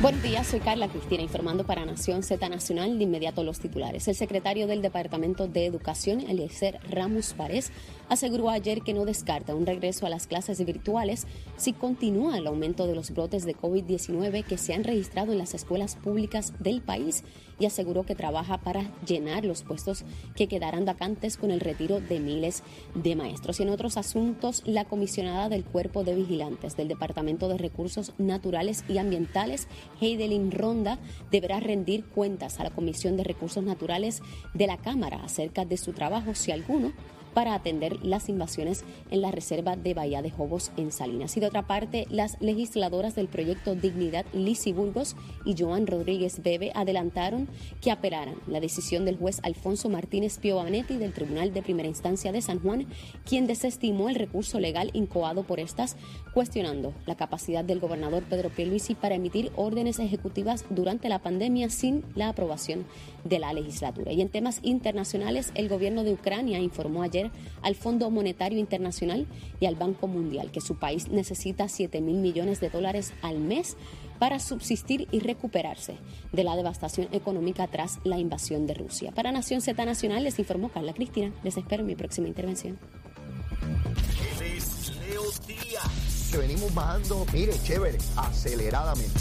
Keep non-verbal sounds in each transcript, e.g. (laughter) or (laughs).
Buenos días, soy Carla Cristina informando para Nación Z Nacional. De inmediato los titulares. El secretario del Departamento de Educación, Eliezer Ramos Párez, aseguró ayer que no descarta un regreso a las clases virtuales si continúa el aumento de los brotes de COVID-19 que se han registrado en las escuelas públicas del país y aseguró que trabaja para llenar los puestos que quedarán vacantes con el retiro de miles de maestros. Y en otros asuntos, la comisionada del Cuerpo de Vigilantes del Departamento de Recursos Naturales y Ambientales, Heidelin Ronda, deberá rendir cuentas a la Comisión de Recursos Naturales de la Cámara acerca de su trabajo, si alguno, para atender las invasiones en la reserva de Bahía de Jobos en Salinas. Y de otra parte, las legisladoras del proyecto Dignidad, Lisi Burgos y Joan Rodríguez Bebe, adelantaron que apelaran la decisión del juez Alfonso Martínez Piovanetti del Tribunal de Primera Instancia de San Juan, quien desestimó el recurso legal incoado por estas, cuestionando la capacidad del gobernador Pedro Pierluisi para emitir órdenes ejecutivas durante la pandemia sin la aprobación de la legislatura. Y en temas internacionales, el gobierno de Ucrania informó ayer al Fondo Monetario Internacional y al Banco Mundial que su país necesita 7 mil millones de dólares al mes para subsistir y recuperarse de la devastación económica tras la invasión de Rusia. Para Nación Z Nacional les informó Carla Cristina. Les espero en mi próxima intervención. Que venimos bajando, mire, chévere, aceleradamente.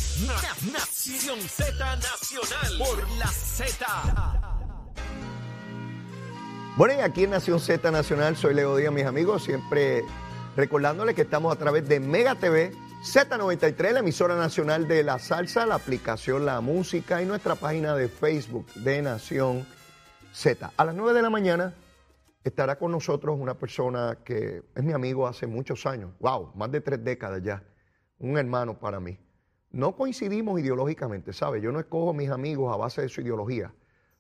Nación Z Nacional por la Z. Bueno, y aquí en Nación Z Nacional soy Leo Díaz, mis amigos, siempre recordándoles que estamos a través de Mega TV, Z93, la emisora nacional de la salsa, la aplicación La Música y nuestra página de Facebook de Nación Z. A las 9 de la mañana estará con nosotros una persona que es mi amigo hace muchos años, wow, más de tres décadas ya, un hermano para mí. No coincidimos ideológicamente, ¿sabe? Yo no escojo a mis amigos a base de su ideología,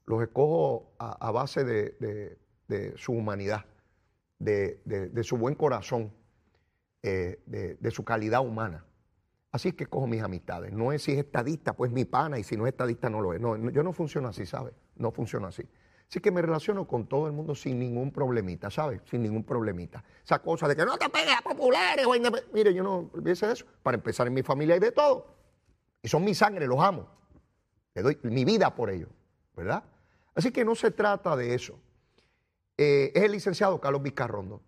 los escojo a, base de su humanidad, de, su buen corazón, eh, de, su calidad humana. Así es que cojo mis amistades. No es si es estadista, pues mi pana, y si no es estadista, no lo es. No, yo no funciono así, ¿sabes? No funciono así. Así que me relaciono con todo el mundo sin ningún problemita, ¿sabes? Sin ningún problemita. Esa cosa de que no te pegues a populares o Mire, yo no olvídese de eso. Para empezar, en mi familia hay de todo. Y son mi sangre, los amo. Le doy mi vida por ellos, ¿verdad? Así que no se trata de eso. Eh, es el licenciado Carlos Vizcarrondo.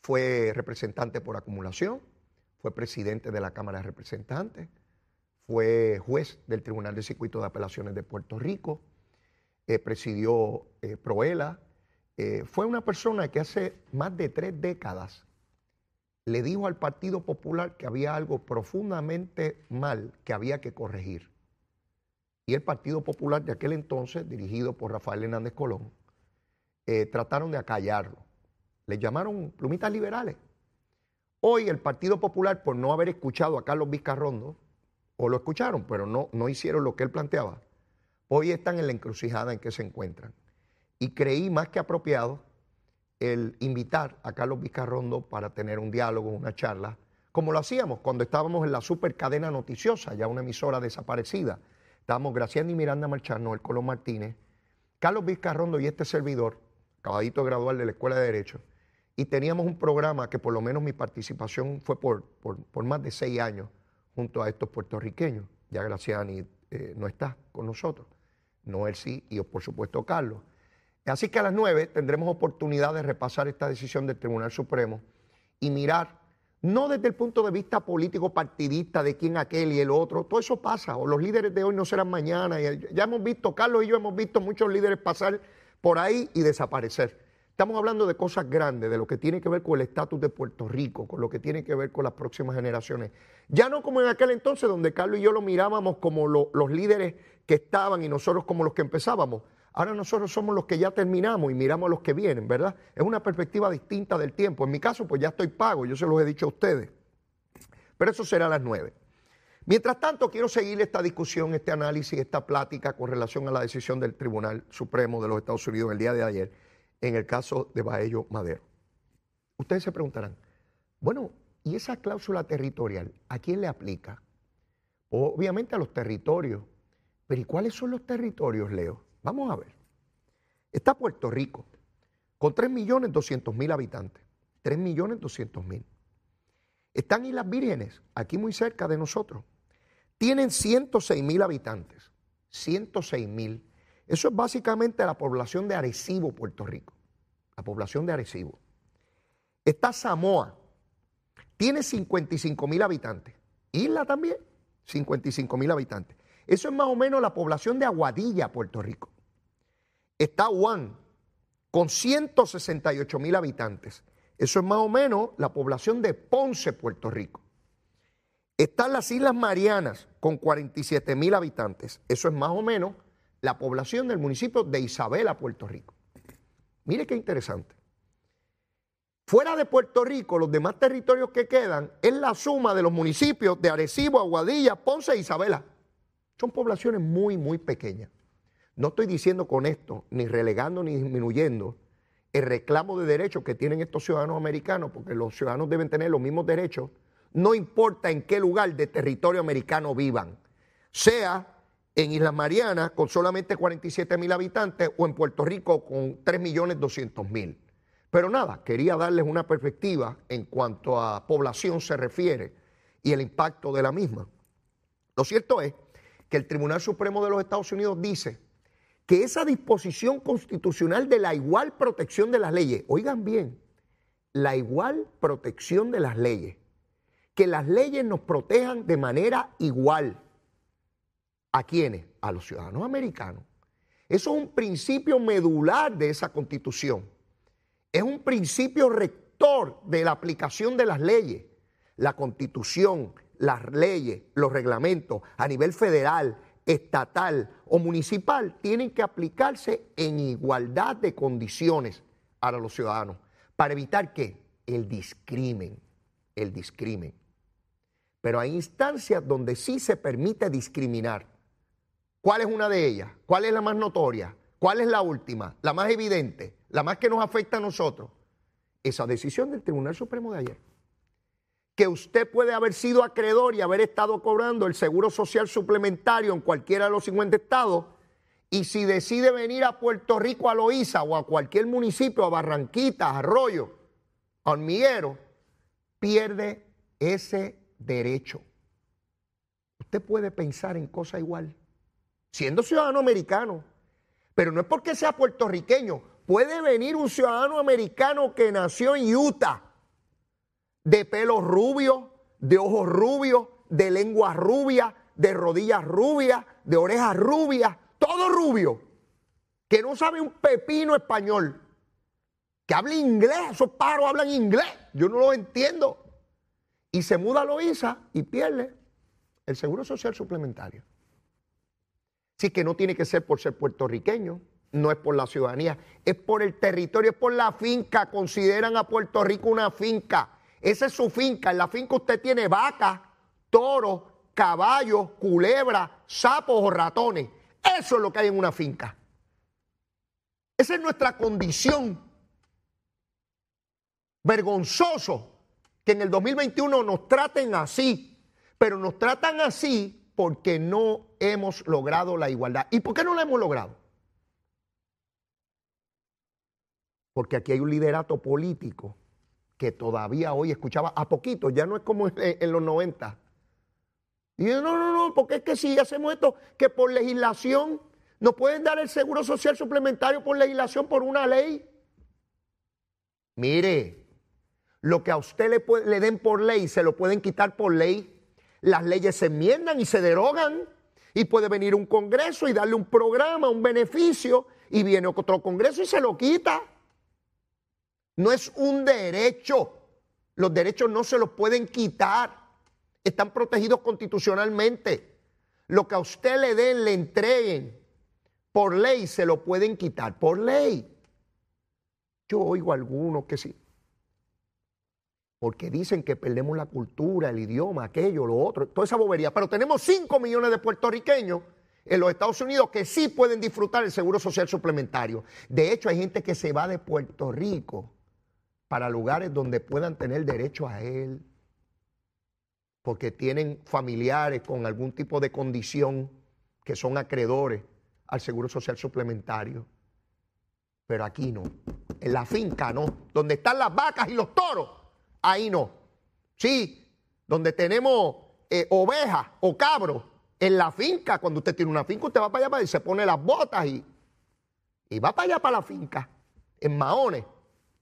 Fue representante por acumulación, fue presidente de la Cámara de Representantes, fue juez del Tribunal de Circuito de Apelaciones de Puerto Rico, eh, presidió eh, Proela. fue una persona que hace más de tres décadas le dijo al Partido Popular que había algo profundamente mal que había que corregir. Y el Partido Popular de aquel entonces, dirigido por Rafael Hernández Colón, eh, trataron de acallarlo. Le llamaron plumitas liberales. Hoy el Partido Popular, por no haber escuchado a Carlos Vizcarrondo, o lo escucharon, pero no, no hicieron lo que él planteaba, hoy están en la encrucijada en que se encuentran. Y creí más que apropiado el invitar a Carlos Vizcarrondo para tener un diálogo, una charla, como lo hacíamos cuando estábamos en la supercadena noticiosa, ya una emisora desaparecida. Estábamos Graciela y Miranda Marchano, el Colón Martínez, Carlos Vizcarrondo y este servidor, acabadito de graduar de la Escuela de Derecho, y teníamos un programa que por lo menos mi participación fue por, por, más de seis años junto a estos puertorriqueños. Ya Graciani eh, no está con nosotros, Noel sí y por supuesto Carlos. Así que a las nueve tendremos oportunidad de repasar esta decisión del Tribunal Supremo y mirar, no desde el punto de vista político partidista de quién aquel y el otro, todo eso pasa, o los líderes de hoy no serán mañana. ya hemos visto, Carlos y yo hemos visto muchos líderes pasar por ahí y desaparecer. Estamos hablando de cosas grandes, de lo que tiene que ver con el estatus de Puerto Rico, con lo que tiene que ver con las próximas generaciones. Ya no como en aquel entonces donde Carlos y yo lo mirábamos como los líderes que estaban y nosotros como los que empezábamos. Ahora nosotros somos los que ya terminamos y miramos a los que vienen, ¿verdad? Es una perspectiva distinta del tiempo. En mi caso, pues ya estoy pago, yo se los he dicho a ustedes. Pero eso será a las nueve. Mientras tanto, quiero seguir esta discusión, este análisis, esta plática con relación a la decisión del Tribunal Supremo de los Estados Unidos el día de ayer en el caso de Baello Madero. Ustedes se preguntarán, bueno, ¿y esa cláusula territorial a quién le aplica? Obviamente a los territorios. Pero ¿y cuáles son los territorios, Leo? Vamos a ver. Está Puerto Rico, con 3.200.000 habitantes. 3.200.000. Están Islas Vírgenes, aquí muy cerca de nosotros, tienen 106 mil habitantes. 106 mil. Eso es básicamente la población de Arecibo, Puerto Rico. La población de Arecibo. Está Samoa. Tiene 55 mil habitantes. Isla también, 55 mil habitantes. Eso es más o menos la población de Aguadilla, Puerto Rico. Está Juan, con 168 mil habitantes. Eso es más o menos la población de Ponce, Puerto Rico. Están las Islas Marianas con 47 mil habitantes. Eso es más o menos la población del municipio de Isabela, Puerto Rico. Mire qué interesante. Fuera de Puerto Rico, los demás territorios que quedan es la suma de los municipios de Arecibo, Aguadilla, Ponce e Isabela. Son poblaciones muy, muy pequeñas. No estoy diciendo con esto, ni relegando ni disminuyendo el reclamo de derechos que tienen estos ciudadanos americanos, porque los ciudadanos deben tener los mismos derechos, no importa en qué lugar de territorio americano vivan, sea en Islas Marianas con solamente 47 mil habitantes o en Puerto Rico con 3 millones 200 mil. Pero nada, quería darles una perspectiva en cuanto a población se refiere y el impacto de la misma. Lo cierto es que el Tribunal Supremo de los Estados Unidos dice que esa disposición constitucional de la igual protección de las leyes, oigan bien, la igual protección de las leyes, que las leyes nos protejan de manera igual. ¿A quiénes? A los ciudadanos americanos. Eso es un principio medular de esa constitución. Es un principio rector de la aplicación de las leyes. La constitución, las leyes, los reglamentos a nivel federal, estatal o municipal tienen que aplicarse en igualdad de condiciones para los ciudadanos, para evitar que el discrimen, el discrimen. Pero hay instancias donde sí se permite discriminar. ¿Cuál es una de ellas? ¿Cuál es la más notoria? ¿Cuál es la última? La más evidente, la más que nos afecta a nosotros. Esa decisión del Tribunal Supremo de ayer que usted puede haber sido acreedor y haber estado cobrando el seguro social suplementario en cualquiera de los 50 estados, y si decide venir a Puerto Rico, a Loíza o a cualquier municipio, a Barranquita, Arroyo, a Hormiguero, pierde ese derecho. Usted puede pensar en cosa igual, siendo ciudadano americano, pero no es porque sea puertorriqueño. Puede venir un ciudadano americano que nació en Utah de pelo rubio, de ojos rubios, de lengua rubia, de rodillas rubias, de orejas rubias, todo rubio, que no sabe un pepino español, que habla inglés, esos paros hablan inglés, yo no lo entiendo. Y se muda a Loíza y pierde el seguro social suplementario. Así que no tiene que ser por ser puertorriqueño, no es por la ciudadanía, es por el territorio, es por la finca. Consideran a Puerto Rico una finca. Esa es su finca. En la finca usted tiene vacas, toros, caballos, culebras, sapos o ratones. Eso es lo que hay en una finca. Esa es nuestra condición. Vergonzoso que en el 2021 nos traten así, pero nos tratan así porque no hemos logrado la igualdad. ¿Y por qué no la hemos logrado? Porque aquí hay un liderato político que todavía hoy escuchaba a poquito, ya no es como en, los 90. Y no, no, no, porque es que si hacemos esto, que por legislación nos pueden dar el seguro social suplementario por legislación, por una ley. Mire, lo que a usted le, le den por ley, se lo pueden quitar por ley. Las leyes se enmiendan y se derogan. Y puede venir un congreso y darle un programa, un beneficio, y viene otro congreso y se lo quita. No es un derecho. Los derechos no se los pueden quitar. Están protegidos constitucionalmente. Lo que a usted le den, le entreguen, por ley se lo pueden quitar, por ley. Yo oigo algunos que sí. Porque dicen que perdemos la cultura, el idioma, aquello, lo otro, toda esa bobería. Pero tenemos 5 millones de puertorriqueños en los Estados Unidos que sí pueden disfrutar el seguro social suplementario. De hecho, hay gente que se va de Puerto Rico para lugares donde puedan tener derecho a él, porque tienen familiares con algún tipo de condición que son acreedores al Seguro Social Suplementario. Pero aquí no. En la finca no. Donde están las vacas y los toros, ahí no. Sí, donde tenemos eh, ovejas o cabros en la finca. Cuando usted tiene una finca, usted va para allá y se pone las botas y, y va para allá para la finca, en maones,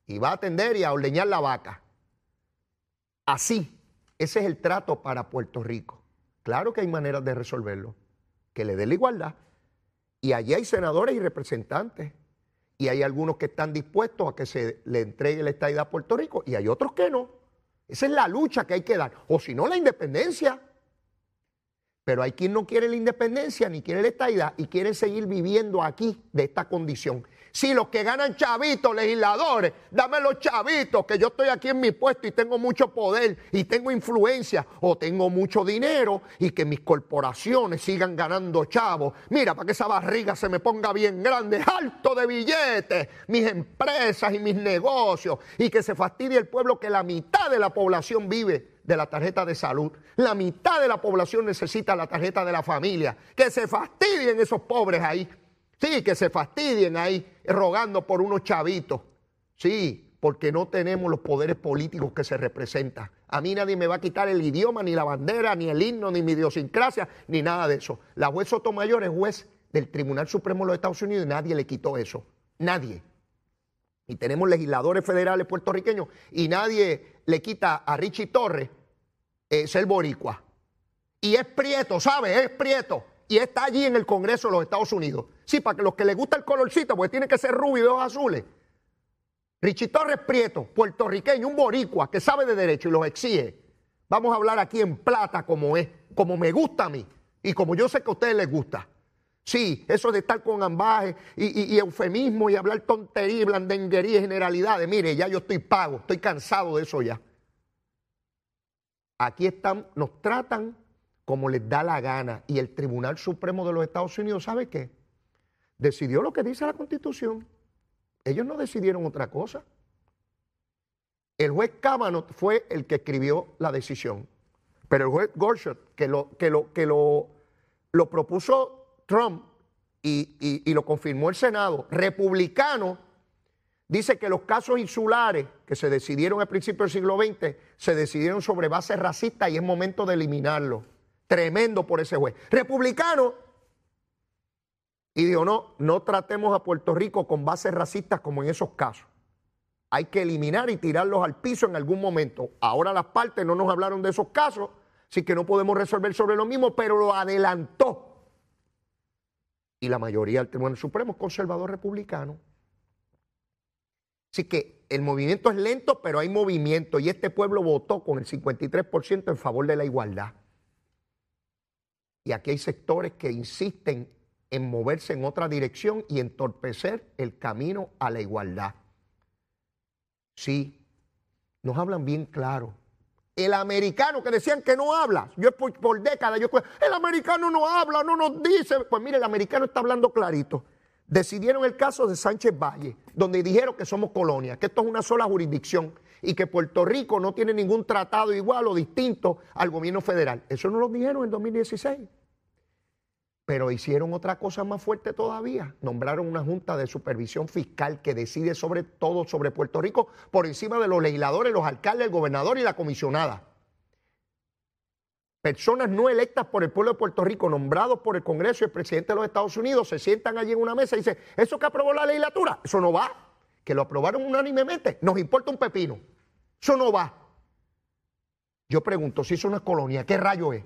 y va a atender y a ordeñar la vaca. Así, ese es el trato para Puerto Rico. Claro que hay maneras de resolverlo, que le dé la igualdad. Y allí hay senadores y representantes. Y hay algunos que están dispuestos a que se le entregue la estadidad a Puerto Rico y hay otros que no. Esa es la lucha que hay que dar. O si no, la independencia. Pero hay quien no quiere la independencia ni quiere la estadidad y quiere seguir viviendo aquí de esta condición. Si los que ganan chavitos, legisladores, dame los chavitos, que yo estoy aquí en mi puesto y tengo mucho poder y tengo influencia o tengo mucho dinero y que mis corporaciones sigan ganando chavos. Mira, para que esa barriga se me ponga bien grande, alto de billetes, mis empresas y mis negocios y que se fastidie el pueblo que la mitad de la población vive de la tarjeta de salud. La mitad de la población necesita la tarjeta de la familia. Que se fastidien esos pobres ahí. Sí, que se fastidien ahí rogando por unos chavitos. Sí, porque no tenemos los poderes políticos que se representan. A mí nadie me va a quitar el idioma, ni la bandera, ni el himno, ni mi idiosincrasia, ni nada de eso. La juez Sotomayor es juez del Tribunal Supremo de los Estados Unidos y nadie le quitó eso. Nadie. Y tenemos legisladores federales puertorriqueños y nadie le quita a Richie Torres eh, ser boricua. Y es prieto, ¿sabe? Es prieto y está allí en el Congreso de los Estados Unidos. Sí, para que los que les gusta el colorcito, porque tiene que ser rubio y ojos azules. Richie Torres Prieto, puertorriqueño, un boricua que sabe de derecho y los exige. Vamos a hablar aquí en plata como es, como me gusta a mí y como yo sé que a ustedes les gusta. Sí, eso de estar con ambaje y, eufemismo y hablar tontería, blandenguería y generalidades. Mire, ya yo estoy pago, estoy cansado de eso ya. Aquí están, nos tratan como les da la gana. Y el Tribunal Supremo de los Estados Unidos, ¿sabe qué? Decidió lo que dice la Constitución. Ellos no decidieron otra cosa. El juez Kavanaugh fue el que escribió la decisión. Pero el juez Gorsuch, que lo, que lo, que lo, propuso Trump y, y lo confirmó el Senado, republicano, dice que los casos insulares que se decidieron al principio del siglo XX se decidieron sobre bases racistas y es momento de eliminarlos. Tremendo por ese juez. Republicano. Y dijo, no, no tratemos a Puerto Rico con bases racistas como en esos casos. Hay que eliminar y tirarlos al piso en algún momento. Ahora las partes no nos hablaron de esos casos, así que no podemos resolver sobre lo mismo, pero lo adelantó. Y la mayoría del Tribunal Supremo es conservador republicano. Así que el movimiento es lento, pero hay movimiento y este pueblo votó con el 53% en favor de la igualdad. Y aquí hay sectores que insisten en moverse en otra dirección y entorpecer el camino a la igualdad. Sí, nos hablan bien claro. El americano que decían que no habla, yo por, por décadas, yo el americano no habla, no nos dice. Pues mire, el americano está hablando clarito. Decidieron el caso de Sánchez Valle, donde dijeron que somos colonia, que esto es una sola jurisdicción y que Puerto Rico no tiene ningún tratado igual o distinto al gobierno federal. Eso no lo dijeron en 2016. Pero hicieron otra cosa más fuerte todavía. Nombraron una junta de supervisión fiscal que decide sobre todo sobre Puerto Rico por encima de los legisladores, los alcaldes, el gobernador y la comisionada. Personas no electas por el pueblo de Puerto Rico, nombrados por el Congreso y el presidente de los Estados Unidos, se sientan allí en una mesa y dicen, ¿eso que aprobó la legislatura? Eso no va. Que lo aprobaron unánimemente. Nos importa un pepino. Eso no va. Yo pregunto, si es colonia, ¿qué rayo es?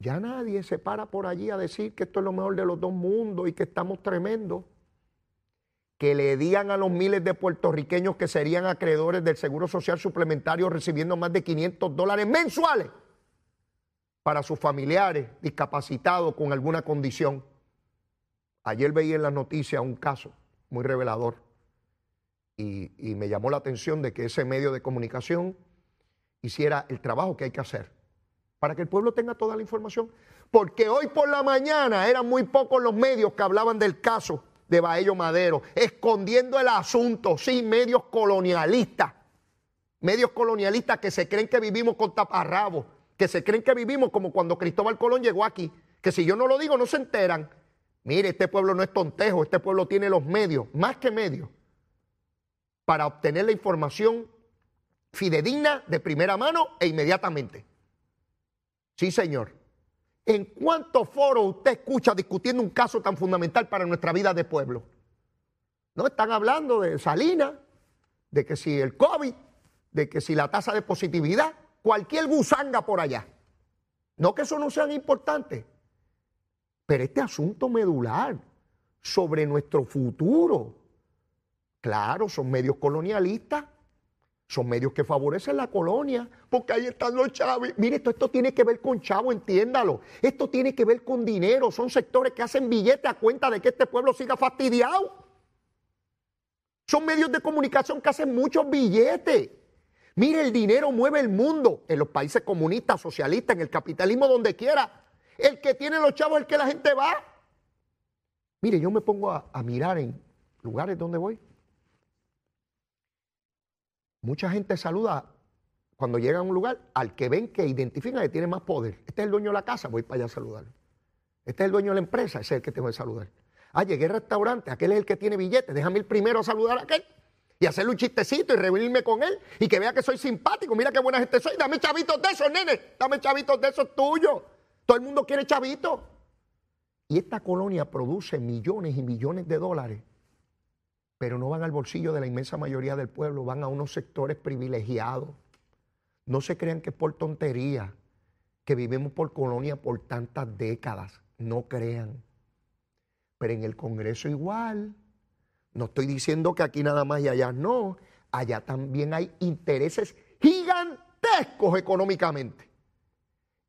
Ya nadie se para por allí a decir que esto es lo mejor de los dos mundos y que estamos tremendos. Que le digan a los miles de puertorriqueños que serían acreedores del Seguro Social Suplementario recibiendo más de 500 dólares mensuales para sus familiares discapacitados con alguna condición. Ayer veía en las noticias un caso muy revelador y, me llamó la atención de que ese medio de comunicación hiciera el trabajo que hay que hacer para que el pueblo tenga toda la información. Porque hoy por la mañana eran muy pocos los medios que hablaban del caso de Baello Madero, escondiendo el asunto, sí, medios colonialistas, medios colonialistas que se creen que vivimos con taparrabos, que se creen que vivimos como cuando Cristóbal Colón llegó aquí, que si yo no lo digo no se enteran. Mire, este pueblo no es tontejo, este pueblo tiene los medios, más que medios, para obtener la información fidedigna, de primera mano e inmediatamente. Sí, señor. ¿En cuántos foros usted escucha discutiendo un caso tan fundamental para nuestra vida de pueblo? No están hablando de Salinas, de que si el COVID, de que si la tasa de positividad, cualquier gusanga por allá. No que eso no sea importante, pero este asunto medular sobre nuestro futuro, claro, son medios colonialistas, son medios que favorecen la colonia, porque ahí están los chavos. Mire, esto, esto tiene que ver con chavo, entiéndalo. Esto tiene que ver con dinero, son sectores que hacen billetes a cuenta de que este pueblo siga fastidiado. Son medios de comunicación que hacen muchos billetes. Mire, el dinero mueve el mundo en los países comunistas, socialistas, en el capitalismo, donde quiera. El que tiene los chavos es el que la gente va. Mire, yo me pongo a, a mirar en lugares donde voy. Mucha gente saluda cuando llega a un lugar al que ven que identifican que tiene más poder. Este es el dueño de la casa, voy para allá a saludarlo. Este es el dueño de la empresa, es el que tengo que saludar. Ah, llegué al restaurante, aquel es el que tiene billetes, déjame ir primero a saludar a aquel y hacerle un chistecito y reunirme con él y que vea que soy simpático. Mira qué buena gente soy. Dame chavitos de esos, nene. Dame chavitos de esos tuyos. Todo el mundo quiere chavitos. Y esta colonia produce millones y millones de dólares, pero no van al bolsillo de la inmensa mayoría del pueblo, van a unos sectores privilegiados. No se crean que es por tontería, que vivimos por colonia por tantas décadas. No crean. Pero en el Congreso igual. No estoy diciendo que aquí nada más y allá no. Allá también hay intereses gigantescos económicamente.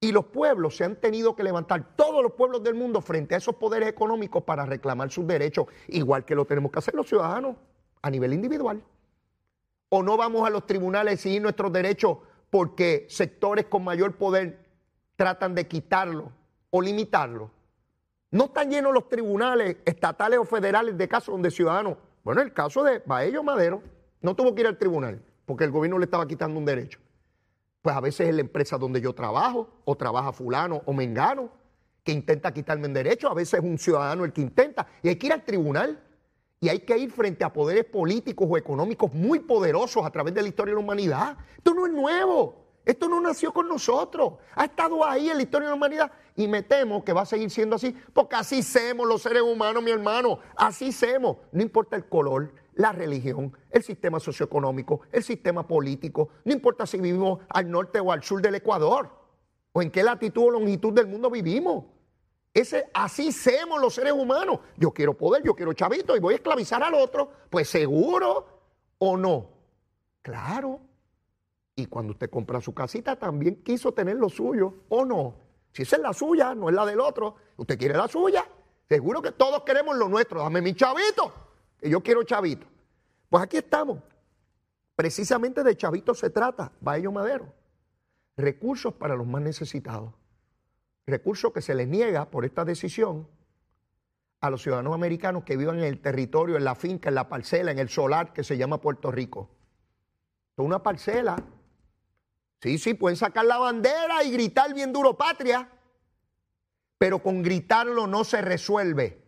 Y los pueblos se han tenido que levantar, todos los pueblos del mundo, frente a esos poderes económicos para reclamar sus derechos, igual que lo tenemos que hacer los ciudadanos a nivel individual. O no vamos a los tribunales a exigir nuestros derechos porque sectores con mayor poder tratan de quitarlo o limitarlo. No están llenos los tribunales estatales o federales de casos donde ciudadanos, bueno, el caso de Baello Madero, no tuvo que ir al tribunal porque el gobierno le estaba quitando un derecho. Pues a veces es la empresa donde yo trabajo, o trabaja fulano o mengano, que intenta quitarme un derecho, a veces es un ciudadano el que intenta, y hay que ir al tribunal, y hay que ir frente a poderes políticos o económicos muy poderosos a través de la historia de la humanidad. Esto no es nuevo. Esto no nació con nosotros, ha estado ahí en la historia de la humanidad y me temo que va a seguir siendo así, porque así somos los seres humanos, mi hermano, así somos, no importa el color, la religión, el sistema socioeconómico, el sistema político, no importa si vivimos al norte o al sur del Ecuador, o en qué latitud o longitud del mundo vivimos. Ese, así somos los seres humanos. Yo quiero poder, yo quiero chavito y voy a esclavizar al otro. Pues seguro o no. Claro. Y cuando usted compra su casita, también quiso tener lo suyo, ¿o no? Si esa es la suya, no es la del otro. Usted quiere la suya. Seguro que todos queremos lo nuestro. Dame mi chavito, que yo quiero chavito. Pues aquí estamos. Precisamente de chavito se trata, Baello Madero. Recursos para los más necesitados. Recursos que se les niega por esta decisión a los ciudadanos americanos que vivan en el territorio, en la finca, en la parcela, en el solar que se llama Puerto Rico. Es una parcela Sí, sí, pueden sacar la bandera y gritar bien duro patria, pero con gritarlo no se resuelve.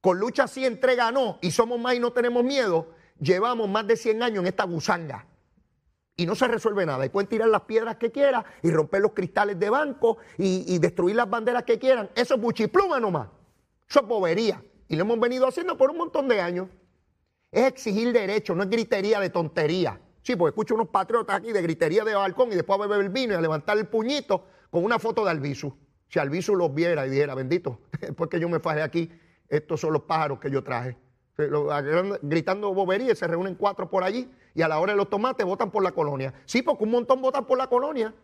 Con lucha sí, entrega no, y somos más y no tenemos miedo, llevamos más de 100 años en esta gusanga. Y no se resuelve nada. Y pueden tirar las piedras que quieran y romper los cristales de banco y, destruir las banderas que quieran. Eso es buchipluma nomás. Eso es bobería. Y lo hemos venido haciendo por un montón de años. Es exigir derechos, no es gritería de tontería. Sí, porque escucho unos patriotas aquí de gritería de balcón y después a beber el vino y a levantar el puñito con una foto de Albizu. Si Albizu los viera y dijera, bendito, (laughs) después que yo me fajé aquí, estos son los pájaros que yo traje. Gritando boberías, se reúnen cuatro por allí y a la hora de los tomates votan por la colonia. Sí, porque un montón votan por la colonia.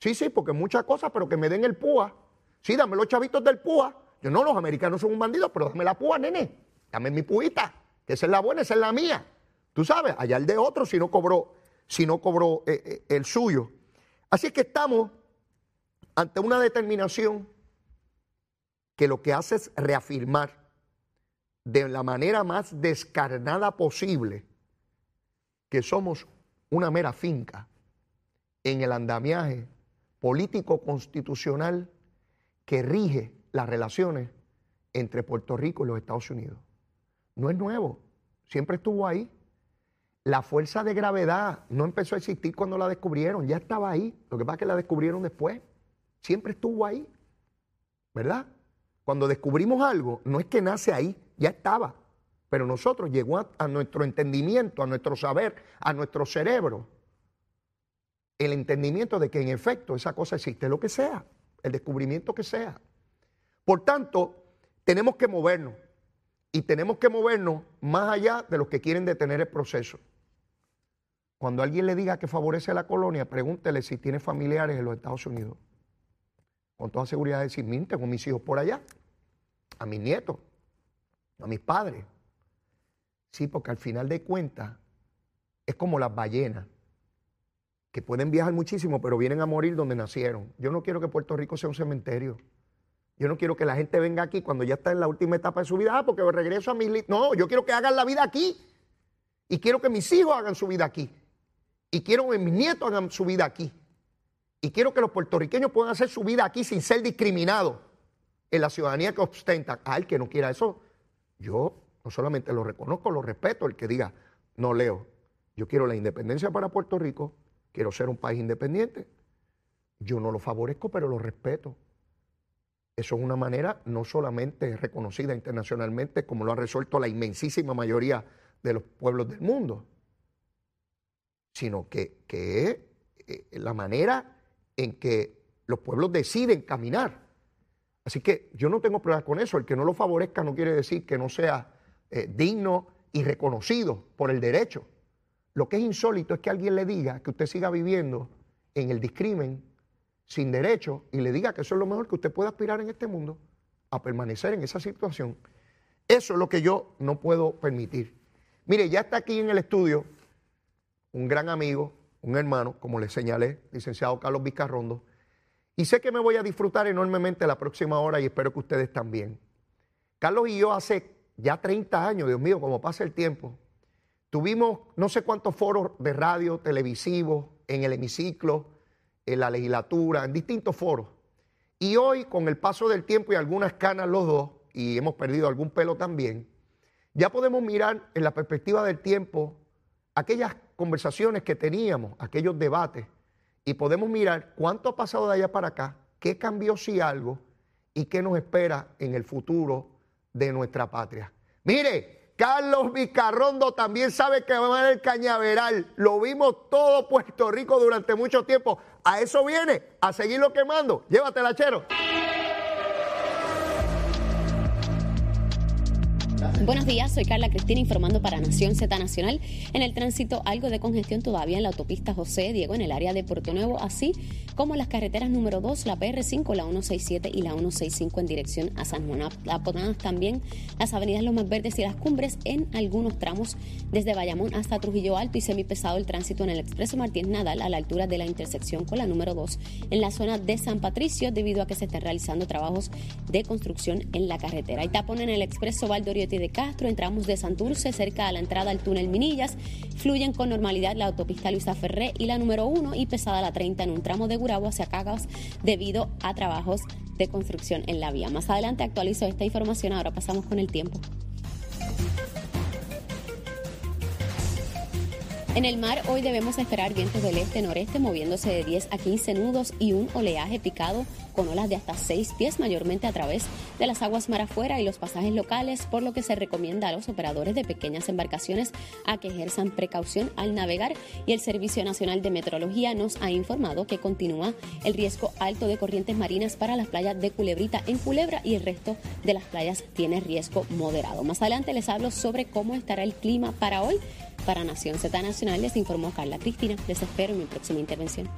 Sí, sí, porque muchas cosas, pero que me den el púa. Sí, dame los chavitos del púa. Yo no, los americanos son un bandido, pero dame la púa, nene. Dame mi puita, que esa es la buena, esa es la mía. Tú sabes, allá el de otro si no cobró, si no cobró eh, eh, el suyo. Así que estamos ante una determinación que lo que hace es reafirmar de la manera más descarnada posible que somos una mera finca en el andamiaje político constitucional que rige las relaciones entre Puerto Rico y los Estados Unidos. No es nuevo, siempre estuvo ahí. La fuerza de gravedad no empezó a existir cuando la descubrieron, ya estaba ahí. Lo que pasa es que la descubrieron después. Siempre estuvo ahí, ¿verdad? Cuando descubrimos algo, no es que nace ahí, ya estaba. Pero nosotros llegó a, nuestro entendimiento, a nuestro saber, a nuestro cerebro, el entendimiento de que en efecto esa cosa existe, lo que sea, el descubrimiento que sea. Por tanto, tenemos que movernos y tenemos que movernos más allá de los que quieren detener el proceso. Cuando alguien le diga que favorece a la colonia, pregúntele si tiene familiares en los Estados Unidos. Con toda seguridad decir, mire, tengo mis hijos por allá, a mis nietos, a mis padres. Sí, porque al final de cuentas es como las ballenas, que pueden viajar muchísimo, pero vienen a morir donde nacieron. Yo no quiero que Puerto Rico sea un cementerio. Yo no quiero que la gente venga aquí cuando ya está en la última etapa de su vida, ah, porque regreso a mis... No, yo quiero que hagan la vida aquí. Y quiero que mis hijos hagan su vida aquí. Y quiero que mis nietos hagan su vida aquí. Y quiero que los puertorriqueños puedan hacer su vida aquí sin ser discriminados en la ciudadanía que ostenta. Ah, el que no quiera eso, yo no solamente lo reconozco, lo respeto, el que diga, no leo. Yo quiero la independencia para Puerto Rico, quiero ser un país independiente. Yo no lo favorezco, pero lo respeto. Eso es una manera no solamente reconocida internacionalmente, como lo ha resuelto la inmensísima mayoría de los pueblos del mundo, sino que, es eh, la manera en que los pueblos deciden caminar. Así que yo no tengo problemas con eso. El que no lo favorezca no quiere decir que no sea eh, digno y reconocido por el derecho. Lo que es insólito es que alguien le diga que usted siga viviendo en el discrimen sin derecho y le diga que eso es lo mejor que usted puede aspirar en este mundo, a permanecer en esa situación. Eso es lo que yo no puedo permitir. Mire, ya está aquí en el estudio un gran amigo, un hermano, como le señalé, licenciado Carlos Vizcarrondo, y sé que me voy a disfrutar enormemente la próxima hora y espero que ustedes también. Carlos y yo hace ya 30 años, Dios mío, como pasa el tiempo, tuvimos no sé cuántos foros de radio, televisivos, en el hemiciclo, en la legislatura, en distintos foros. Y hoy, con el paso del tiempo y algunas canas los dos, y hemos perdido algún pelo también, ya podemos mirar en la perspectiva del tiempo aquellas conversaciones que teníamos, aquellos debates, y podemos mirar cuánto ha pasado de allá para acá, qué cambió si algo, y qué nos espera en el futuro de nuestra patria. Mire, Carlos Vicarrondo también sabe que va a el cañaveral. Lo vimos todo Puerto Rico durante mucho tiempo. A eso viene, a seguirlo quemando. Llévatela, chero. Buenos días, soy Carla Cristina informando para Nación Z Nacional. En el tránsito, algo de congestión todavía en la autopista José Diego en el área de Puerto Nuevo, así como las carreteras número 2, la PR5, la 167 y la 165 en dirección a San Juan. Apodadas también las avenidas Lomas Verdes y las Cumbres en algunos tramos desde Bayamón hasta Trujillo Alto y semipesado el tránsito en el expreso Martínez Nadal a la altura de la intersección con la número 2 en la zona de San Patricio debido a que se están realizando trabajos de construcción en la carretera. Y tapón en el expreso Valdoriotti de Castro, entramos de Santurce, cerca de la entrada al túnel Minillas. Fluyen con normalidad la autopista Luisa Ferré y la número 1 y pesada la 30 en un tramo de Gurabo hacia Cagas debido a trabajos de construcción en la vía. Más adelante actualizo esta información, ahora pasamos con el tiempo. En el mar hoy debemos esperar vientos del este-noreste moviéndose de 10 a 15 nudos y un oleaje picado con olas de hasta 6 pies mayormente a través de las aguas mar afuera y los pasajes locales, por lo que se recomienda a los operadores de pequeñas embarcaciones a que ejerzan precaución al navegar y el Servicio Nacional de Meteorología nos ha informado que continúa el riesgo alto de corrientes marinas para las playas de Culebrita en Culebra y el resto de las playas tiene riesgo moderado. Más adelante les hablo sobre cómo estará el clima para hoy. Para Nación Z Nacional les informó Carla Cristina. Les espero en mi próxima intervención.